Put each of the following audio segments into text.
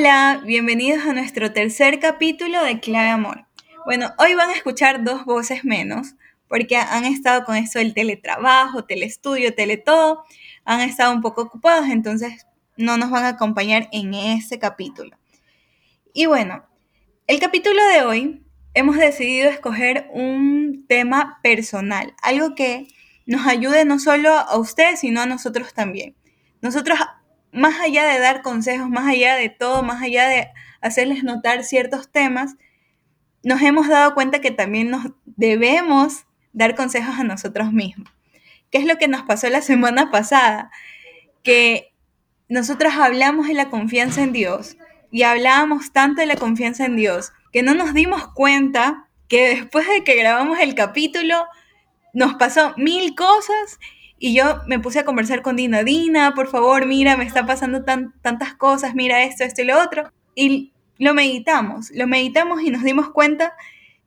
Hola, bienvenidos a nuestro tercer capítulo de Clave Amor. Bueno, hoy van a escuchar dos voces menos porque han estado con esto del teletrabajo, telestudio, teletodo, han estado un poco ocupados, entonces no nos van a acompañar en este capítulo. Y bueno, el capítulo de hoy hemos decidido escoger un tema personal, algo que nos ayude no solo a ustedes, sino a nosotros también. Nosotros más allá de dar consejos, más allá de todo, más allá de hacerles notar ciertos temas, nos hemos dado cuenta que también nos debemos dar consejos a nosotros mismos. ¿Qué es lo que nos pasó la semana pasada? Que nosotros hablamos de la confianza en Dios y hablábamos tanto de la confianza en Dios que no nos dimos cuenta que después de que grabamos el capítulo nos pasó mil cosas y yo me puse a conversar con Dina, Dina, por favor, mira, me está pasando tantas cosas, mira esto, esto y lo otro. Y lo meditamos, lo meditamos y nos dimos cuenta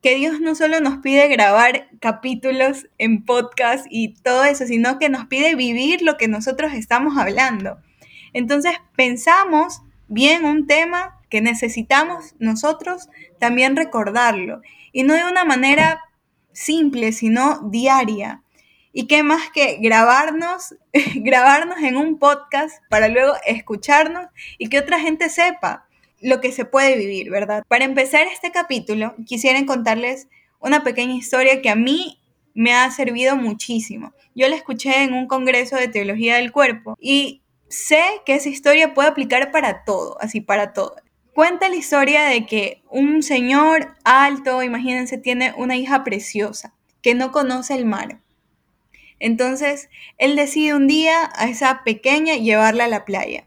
que Dios no solo nos pide grabar capítulos en podcast y todo eso, sino que nos pide vivir lo que nosotros estamos hablando. Entonces pensamos bien un tema que necesitamos nosotros también recordarlo. Y no de una manera simple, sino diaria. Y qué más que grabarnos, grabarnos en un podcast para luego escucharnos y que otra gente sepa lo que se puede vivir, ¿verdad? Para empezar este capítulo, quisiera contarles una pequeña historia que a mí me ha servido muchísimo. Yo la escuché en un congreso de teología del cuerpo y sé que esa historia puede aplicar para todo, así para todo. Cuenta la historia de que un señor alto, imagínense, tiene una hija preciosa que no conoce el mar. Entonces, él decide un día a esa pequeña llevarla a la playa.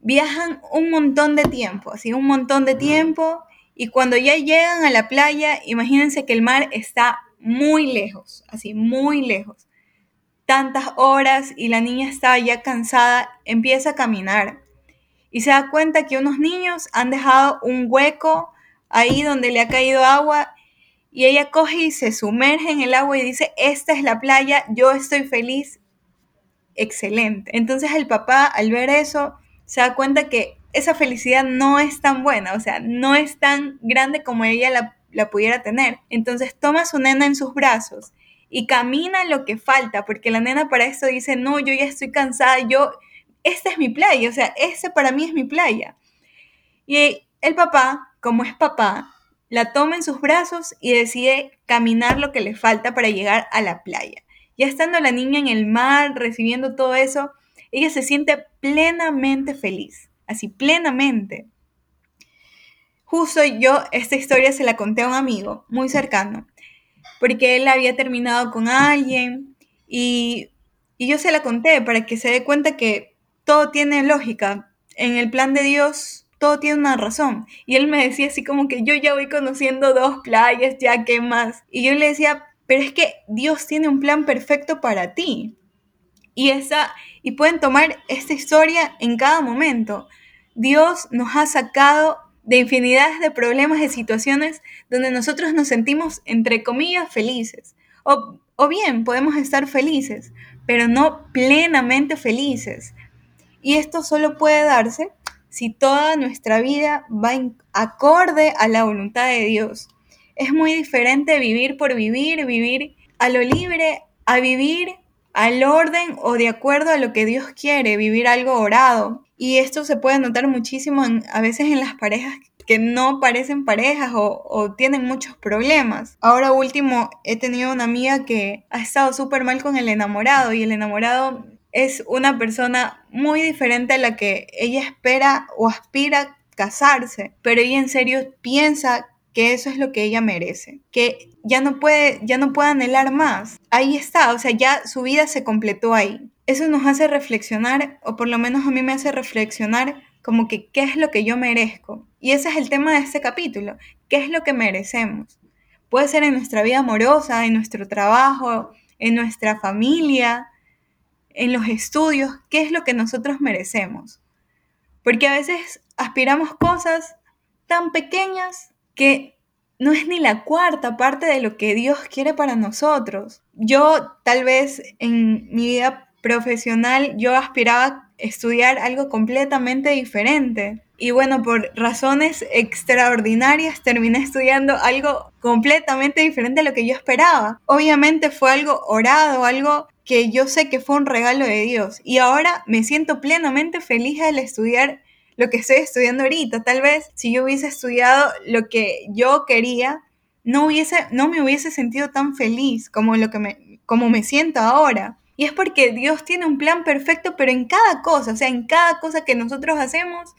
Viajan un montón de tiempo, así un montón de tiempo, y cuando ya llegan a la playa, imagínense que el mar está muy lejos, así muy lejos. Tantas horas y la niña está ya cansada, empieza a caminar y se da cuenta que unos niños han dejado un hueco ahí donde le ha caído agua y ella coge y se sumerge en el agua y dice, esta es la playa, yo estoy feliz, excelente. Entonces el papá al ver eso se da cuenta que esa felicidad no es tan buena, o sea, no es tan grande como ella la, pudiera tener. Entonces toma a su nena en sus brazos y camina lo que falta, porque la nena para eso dice, no, yo ya estoy cansada, yo, esta es mi playa, o sea, ese para mí es mi playa. Y el papá, como es papá, la toma en sus brazos y decide caminar lo que le falta para llegar a la playa. Ya estando la niña en el mar, recibiendo todo eso, ella se siente plenamente feliz, así plenamente. Justo yo esta historia se la conté a un amigo muy cercano, porque él había terminado con alguien y, y yo se la conté para que se dé cuenta que todo tiene lógica. En el plan de Dios todo tiene una razón. Y él me decía así como que yo ya voy conociendo dos playas, ya qué más. Y yo le decía, pero es que Dios tiene un plan perfecto para ti. Y esa y pueden tomar esta historia en cada momento. Dios nos ha sacado de infinidades de problemas, de situaciones donde nosotros nos sentimos, entre comillas, felices. O, o bien, podemos estar felices, pero no plenamente felices. Y esto solo puede darse si toda nuestra vida va acorde a la voluntad de Dios. Es muy diferente vivir por vivir, vivir a lo libre, a vivir al orden o de acuerdo a lo que Dios quiere, vivir algo orado. Y esto se puede notar muchísimo a veces en las parejas que no parecen parejas o, o tienen muchos problemas. Ahora último, he tenido una amiga que ha estado súper mal con el enamorado y el enamorado es una persona muy diferente a la que ella espera o aspira casarse, pero ella en serio piensa que eso es lo que ella merece, que ya no puede, ya no puede anhelar más. Ahí está, o sea, ya su vida se completó ahí. Eso nos hace reflexionar, o por lo menos a mí me hace reflexionar como que qué es lo que yo merezco. Y ese es el tema de este capítulo, qué es lo que merecemos. Puede ser en nuestra vida amorosa, en nuestro trabajo, en nuestra familia, en los estudios, qué es lo que nosotros merecemos. Porque a veces aspiramos cosas tan pequeñas que no es ni la cuarta parte de lo que Dios quiere para nosotros. Yo tal vez en mi vida profesional yo aspiraba estudiar algo completamente diferente. Y bueno, por razones extraordinarias terminé estudiando algo completamente diferente a lo que yo esperaba. Obviamente fue algo orado, algo que yo sé que fue un regalo de Dios. Y ahora me siento plenamente feliz al estudiar lo que estoy estudiando ahorita. Tal vez si yo hubiese estudiado lo que yo quería, no, hubiese, no me hubiese sentido tan feliz como, lo que me, como me siento ahora. Y es porque Dios tiene un plan perfecto, pero en cada cosa, o sea, en cada cosa que nosotros hacemos,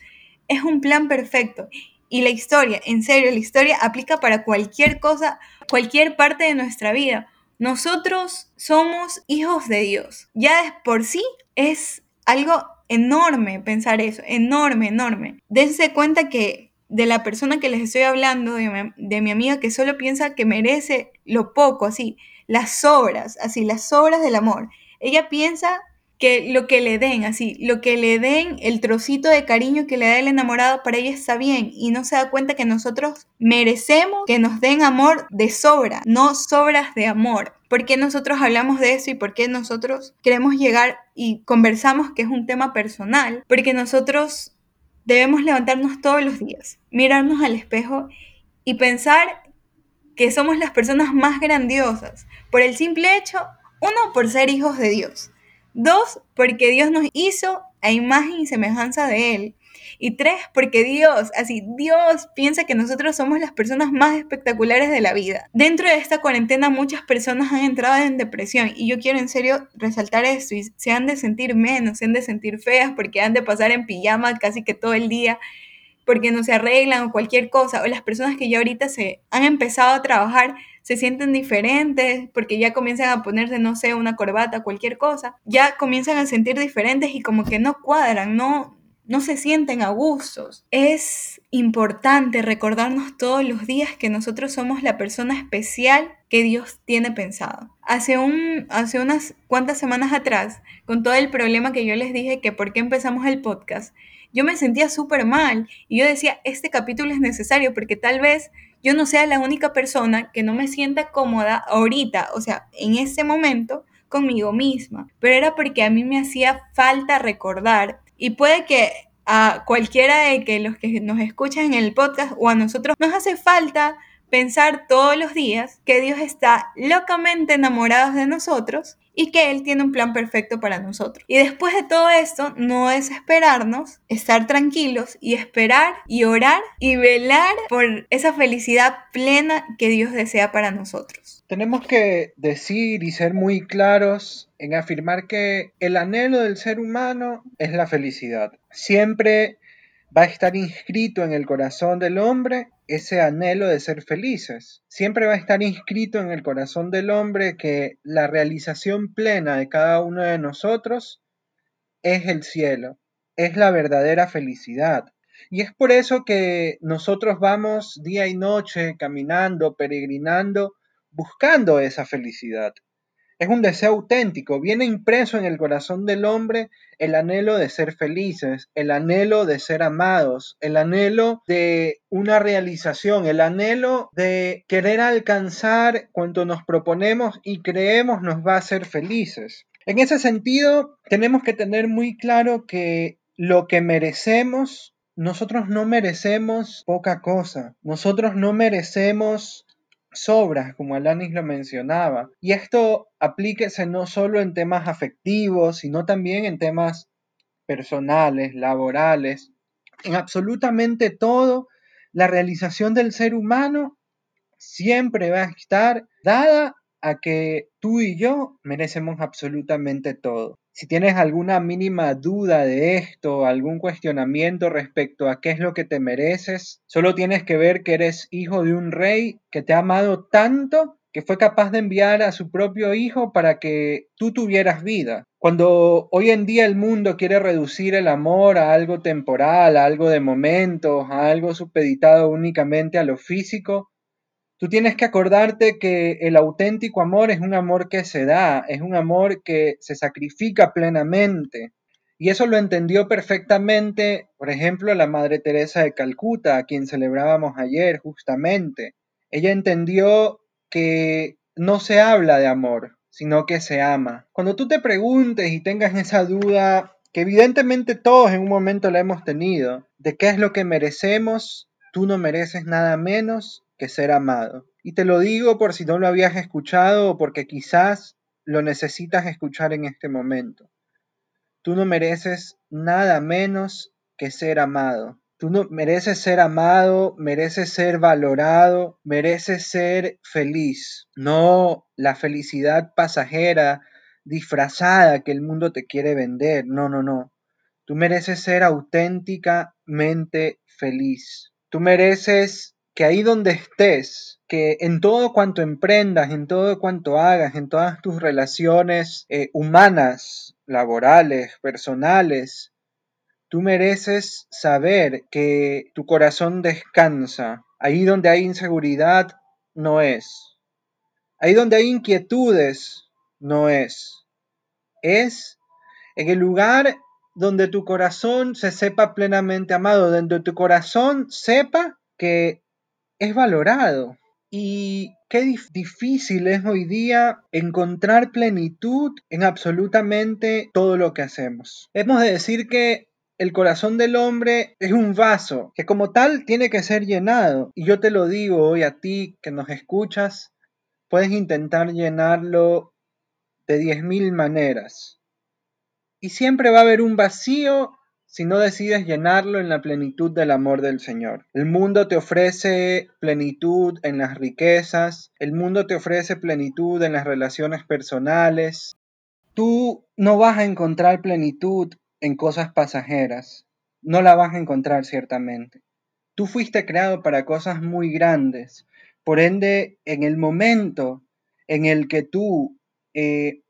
es un plan perfecto. Y la historia, en serio, la historia aplica para cualquier cosa, cualquier parte de nuestra vida. Nosotros somos hijos de Dios. Ya por sí es algo enorme pensar eso, enorme, enorme. Dense cuenta que de la persona que les estoy hablando, de mi, de mi amiga que solo piensa que merece lo poco, así, las obras, así, las obras del amor. Ella piensa que lo que le den, así, lo que le den, el trocito de cariño que le da el enamorado, para ella está bien y no se da cuenta que nosotros merecemos que nos den amor de sobra, no sobras de amor. ¿Por qué nosotros hablamos de eso y por qué nosotros queremos llegar y conversamos que es un tema personal? Porque nosotros debemos levantarnos todos los días, mirarnos al espejo y pensar que somos las personas más grandiosas por el simple hecho, uno, por ser hijos de Dios Dos, porque Dios nos hizo a imagen y semejanza de Él. Y tres, porque Dios, así, Dios piensa que nosotros somos las personas más espectaculares de la vida. Dentro de esta cuarentena muchas personas han entrado en depresión y yo quiero en serio resaltar esto y se han de sentir menos, se han de sentir feas porque han de pasar en pijama casi que todo el día porque no se arreglan o cualquier cosa, o las personas que ya ahorita se han empezado a trabajar se sienten diferentes porque ya comienzan a ponerse, no sé, una corbata, cualquier cosa, ya comienzan a sentir diferentes y como que no cuadran, no, no se sienten a gustos. Es importante recordarnos todos los días que nosotros somos la persona especial que Dios tiene pensado. Hace, un, hace unas cuantas semanas atrás, con todo el problema que yo les dije que por qué empezamos el podcast, yo me sentía súper mal y yo decía, este capítulo es necesario porque tal vez yo no sea la única persona que no me sienta cómoda ahorita, o sea, en ese momento conmigo misma, pero era porque a mí me hacía falta recordar y puede que a cualquiera de que los que nos escuchan en el podcast o a nosotros nos hace falta pensar todos los días que Dios está locamente enamorado de nosotros y que Él tiene un plan perfecto para nosotros. Y después de todo esto, no desesperarnos, estar tranquilos y esperar y orar y velar por esa felicidad plena que Dios desea para nosotros. Tenemos que decir y ser muy claros en afirmar que el anhelo del ser humano es la felicidad. Siempre va a estar inscrito en el corazón del hombre ese anhelo de ser felices. Siempre va a estar inscrito en el corazón del hombre que la realización plena de cada uno de nosotros es el cielo, es la verdadera felicidad. Y es por eso que nosotros vamos día y noche caminando, peregrinando, buscando esa felicidad. Es un deseo auténtico, viene impreso en el corazón del hombre el anhelo de ser felices, el anhelo de ser amados, el anhelo de una realización, el anhelo de querer alcanzar cuanto nos proponemos y creemos nos va a hacer felices. En ese sentido, tenemos que tener muy claro que lo que merecemos, nosotros no merecemos poca cosa, nosotros no merecemos sobras, como Alanis lo mencionaba. Y esto aplíquese no solo en temas afectivos, sino también en temas personales, laborales, en absolutamente todo, la realización del ser humano siempre va a estar dada a que tú y yo merecemos absolutamente todo. Si tienes alguna mínima duda de esto, algún cuestionamiento respecto a qué es lo que te mereces, solo tienes que ver que eres hijo de un rey que te ha amado tanto que fue capaz de enviar a su propio hijo para que tú tuvieras vida. Cuando hoy en día el mundo quiere reducir el amor a algo temporal, a algo de momentos, a algo supeditado únicamente a lo físico, Tú tienes que acordarte que el auténtico amor es un amor que se da, es un amor que se sacrifica plenamente. Y eso lo entendió perfectamente, por ejemplo, la Madre Teresa de Calcuta, a quien celebrábamos ayer justamente. Ella entendió que no se habla de amor, sino que se ama. Cuando tú te preguntes y tengas esa duda que evidentemente todos en un momento la hemos tenido, de qué es lo que merecemos, tú no mereces nada menos que ser amado. Y te lo digo por si no lo habías escuchado o porque quizás lo necesitas escuchar en este momento. Tú no mereces nada menos que ser amado. Tú no mereces ser amado, mereces ser valorado, mereces ser feliz. No la felicidad pasajera, disfrazada que el mundo te quiere vender. No, no, no. Tú mereces ser auténticamente feliz. Tú mereces que ahí donde estés, que en todo cuanto emprendas, en todo cuanto hagas, en todas tus relaciones eh, humanas, laborales, personales, Tú mereces saber que tu corazón descansa. Ahí donde hay inseguridad, no es. Ahí donde hay inquietudes, no es. Es en el lugar donde tu corazón se sepa plenamente amado, donde tu corazón sepa que es valorado. Y qué difícil es hoy día encontrar plenitud en absolutamente todo lo que hacemos. Hemos de decir que el corazón del hombre es un vaso que como tal tiene que ser llenado. Y yo te lo digo hoy a ti que nos escuchas, puedes intentar llenarlo de 10.000 maneras. Y siempre va a haber un vacío si no decides llenarlo en la plenitud del amor del Señor. El mundo te ofrece plenitud en las riquezas, el mundo te ofrece plenitud en las relaciones personales. Tú no vas a encontrar plenitud en cosas pasajeras, no la vas a encontrar ciertamente. Tú fuiste creado para cosas muy grandes. Por ende, en el momento en el que tú eh,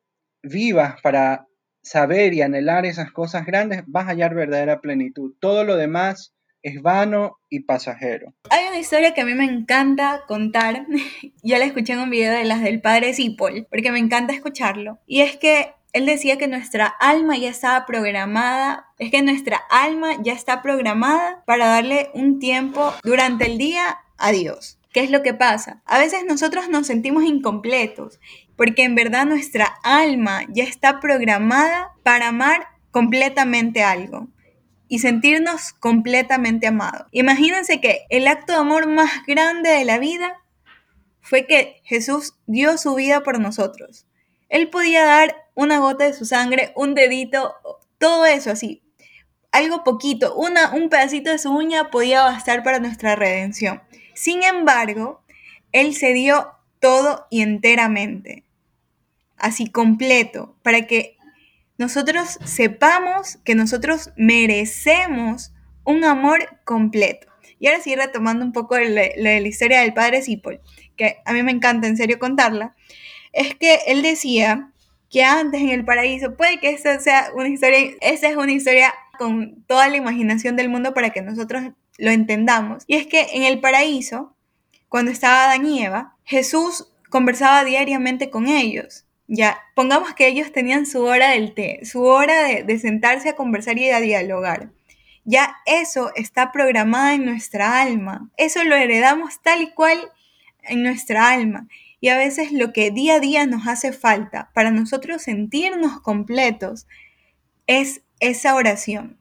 vivas para saber y anhelar esas cosas grandes, vas a hallar verdadera plenitud. Todo lo demás es vano y pasajero. Hay una historia que a mí me encanta contar. Yo la escuché en un video de las del padre Zipol, porque me encanta escucharlo. Y es que él decía que nuestra alma ya estaba programada, es que nuestra alma ya está programada para darle un tiempo durante el día a Dios. ¿Qué es lo que pasa? A veces nosotros nos sentimos incompletos porque en verdad nuestra alma ya está programada para amar completamente algo y sentirnos completamente amados. Imagínense que el acto de amor más grande de la vida fue que Jesús dio su vida por nosotros. Él podía dar una gota de su sangre, un dedito, todo eso así. Algo poquito, una, un pedacito de su uña podía bastar para nuestra redención. Sin embargo, Él se dio todo y enteramente, así completo, para que nosotros sepamos que nosotros merecemos un amor completo. Y ahora sí, retomando un poco la, historia del padre Zipol, que a mí me encanta en serio contarla, es que él decía que antes en el paraíso, puede que esa sea una historia, esa es una historia con toda la imaginación del mundo para que nosotros lo entendamos. Y es que en el paraíso, cuando estaba Adán y Eva, Jesús conversaba diariamente con ellos. Ya, pongamos que ellos tenían su hora del té, su hora de, sentarse a conversar y a dialogar. Ya eso está programado en nuestra alma. Eso lo heredamos tal y cual en nuestra alma. Y a veces lo que día a día nos hace falta para nosotros sentirnos completos es esa oración,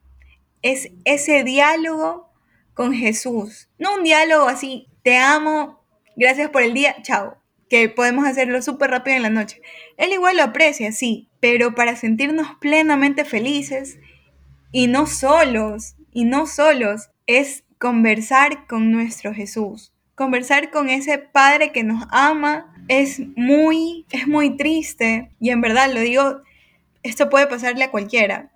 es ese diálogo con Jesús. No un diálogo así, te amo, gracias por el día, chao, que podemos hacerlo súper rápido en la noche. Él igual lo aprecia, sí, pero para sentirnos plenamente felices y no solos, y no solos, es conversar con nuestro Jesús. Conversar con ese Padre que nos ama es muy, es muy triste y en verdad lo digo, esto puede pasarle a cualquiera,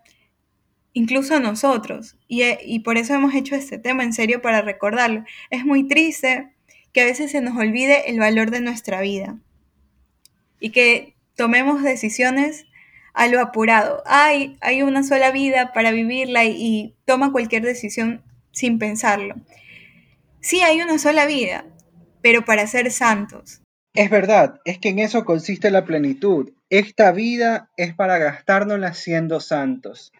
incluso a nosotros. Y, y por eso hemos hecho este tema en serio para recordarlo. Es muy triste que a veces se nos olvide el valor de nuestra vida y que tomemos decisiones a lo apurado. Hay, hay una sola vida para vivirla y, y toma cualquier decisión sin pensarlo. Sí, hay una sola vida, pero para ser santos. Es verdad, es que en eso consiste la plenitud. Esta vida es para gastárnosla siendo santos.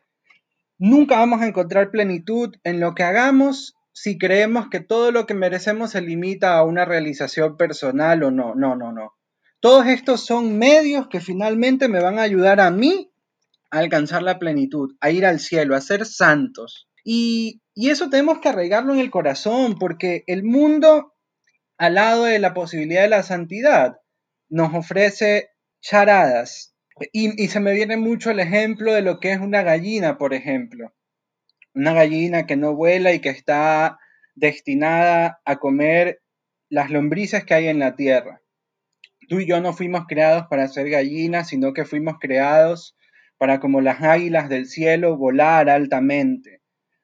Nunca vamos a encontrar plenitud en lo que hagamos si creemos que todo lo que merecemos se limita a una realización personal o no. No, no, no. Todos estos son medios que finalmente me van a ayudar a mí a alcanzar la plenitud, a ir al cielo, a ser santos. Y, eso tenemos que arraigarlo en el corazón, porque el mundo, al lado de la posibilidad de la santidad, nos ofrece charadas. Y se me viene mucho el ejemplo de lo que es una gallina, por ejemplo. Una gallina que no vuela y que está destinada a comer las lombrices que hay en la tierra. Tú y yo no fuimos creados para ser gallinas, sino que fuimos creados para, como las águilas del cielo, volar altamente.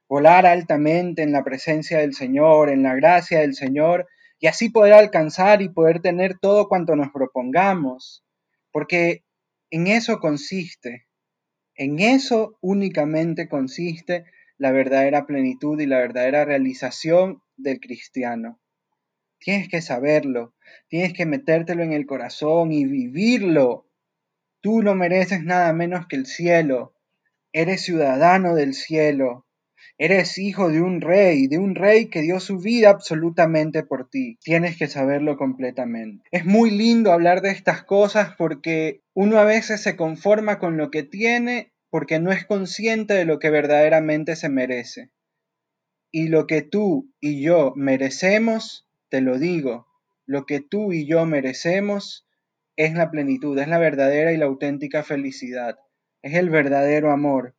Volar altamente en la presencia del Señor, en la gracia del Señor, y así poder alcanzar y poder tener todo cuanto nos propongamos. Porque en eso consiste, en eso únicamente consiste la verdadera plenitud y la verdadera realización del cristiano. Tienes que saberlo, tienes que metértelo en el corazón y vivirlo. Tú no mereces nada menos que el cielo. Eres ciudadano del cielo. Eres hijo de un rey, de un rey que dio su vida absolutamente por ti. Tienes que saberlo completamente. Es muy lindo hablar de estas cosas porque uno a veces se conforma con lo que tiene porque no es consciente de lo que verdaderamente se merece. Y lo que tú y yo merecemos te lo digo, lo que tú y yo merecemos es la plenitud, es la verdadera y la auténtica felicidad, es el verdadero amor.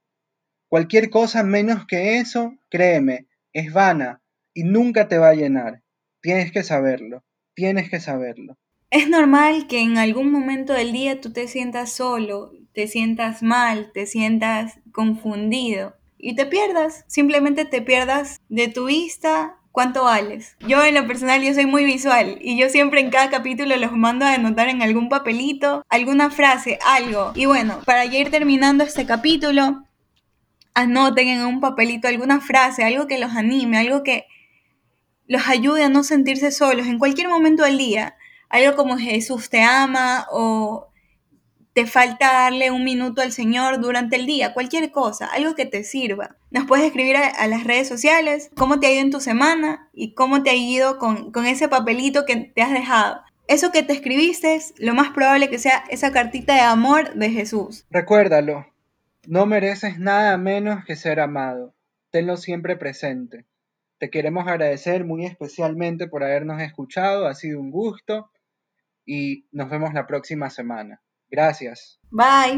Cualquier cosa menos que eso, créeme, es vana y nunca te va a llenar. Tienes que saberlo, tienes que saberlo. Es normal que en algún momento del día tú te sientas solo, te sientas mal, te sientas confundido y te pierdas, simplemente te pierdas de tu vista ¿Cuánto vales? Yo en lo personal yo soy muy visual y yo siempre en cada capítulo los mando a anotar en algún papelito, alguna frase, algo. Y bueno, para ya ir terminando este capítulo, anoten en un papelito alguna frase, algo que los anime, algo que los ayude a no sentirse solos en cualquier momento del día. Algo como Jesús te ama o te falta darle un minuto al Señor durante el día, cualquier cosa, algo que te sirva. Nos puedes escribir a, las redes sociales cómo te ha ido en tu semana y cómo te ha ido con, con ese papelito que te has dejado. Eso que te escribiste es lo más probable que sea esa cartita de amor de Jesús. Recuérdalo, no mereces nada menos que ser amado. Tenlo siempre presente. Te queremos agradecer muy especialmente por habernos escuchado, ha sido un gusto y nos vemos la próxima semana. Gracias. Bye.